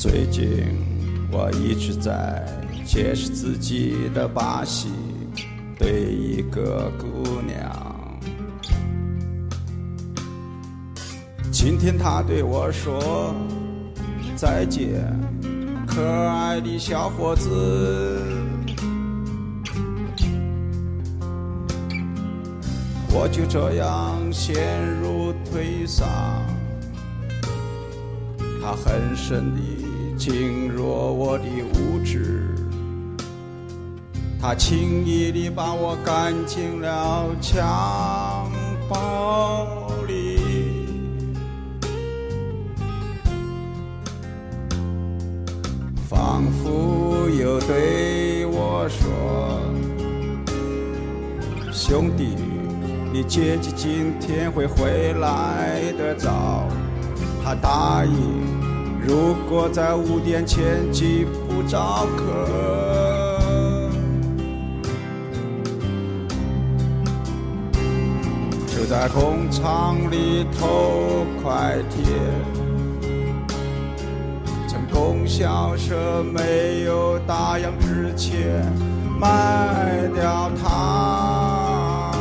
最近我一直在解释自己的把戏，对一个姑娘。今天她对我说再见，可爱的小伙子。我就这样陷入颓丧，他很深地轻若我的无知，他轻易地把我赶进了襁褓里，仿佛又对我说：“兄弟。”你姐姐今天会回来的早，她答应，如果在五点前寄不着客，就在工厂里偷快铁，趁供销社没有打烊之前卖掉它。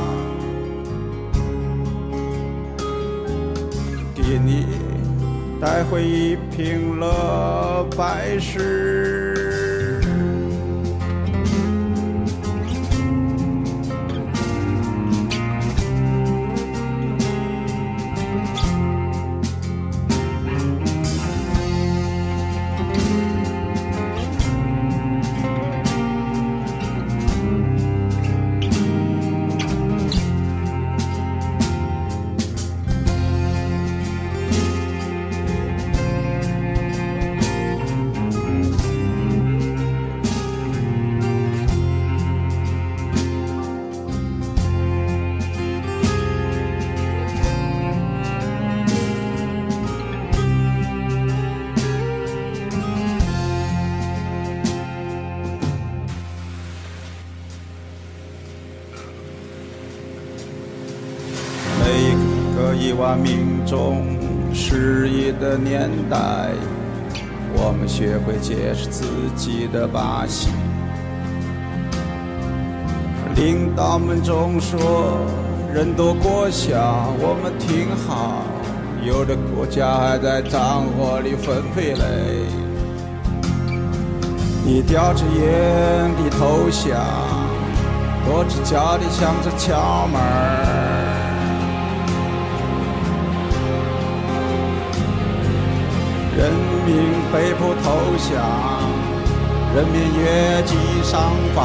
给你带回一瓶乐百氏。亿万民众失意的年代，我们学会解释自己的把戏。领导们总说人多国小，我们挺好。有的国家还在战火里分飞嘞。你叼着烟的投降，跺着脚的想着敲门儿人民被迫投降，人民越级上访。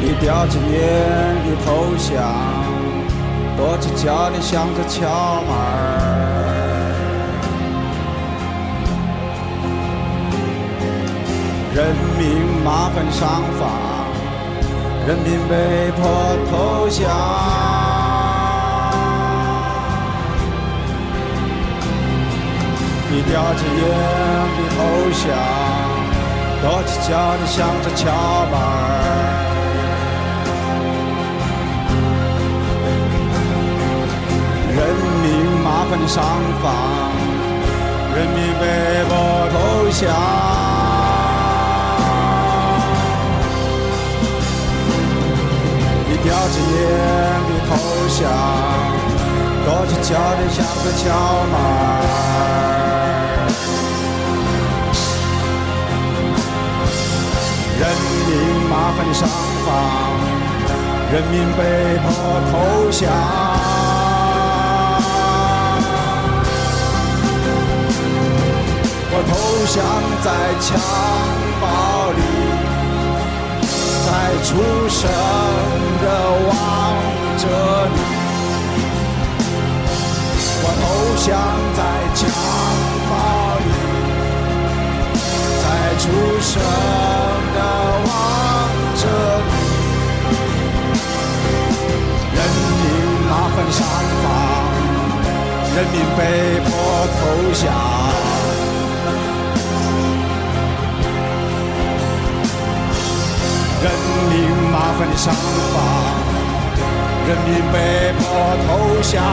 你叼着烟你投降，跺着脚的想着敲门人民麻烦上访，人民被迫投降。你叼着烟的投降，跺着脚的想着敲门人民麻烦你上访，人民被迫投降。你叼着烟的投降，跺着脚的想着敲门上访，人民被迫投降。我投降在襁褓里，在出生的望着你。我投降在襁褓里，在出生。人民被迫投降人民麻烦你上吧人民被迫投降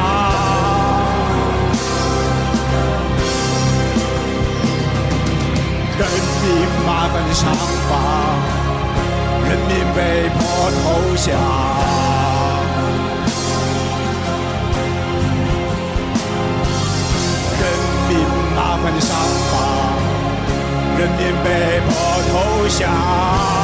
人民麻烦你上吧人民被迫投降。宽的伤疤人民被迫投降。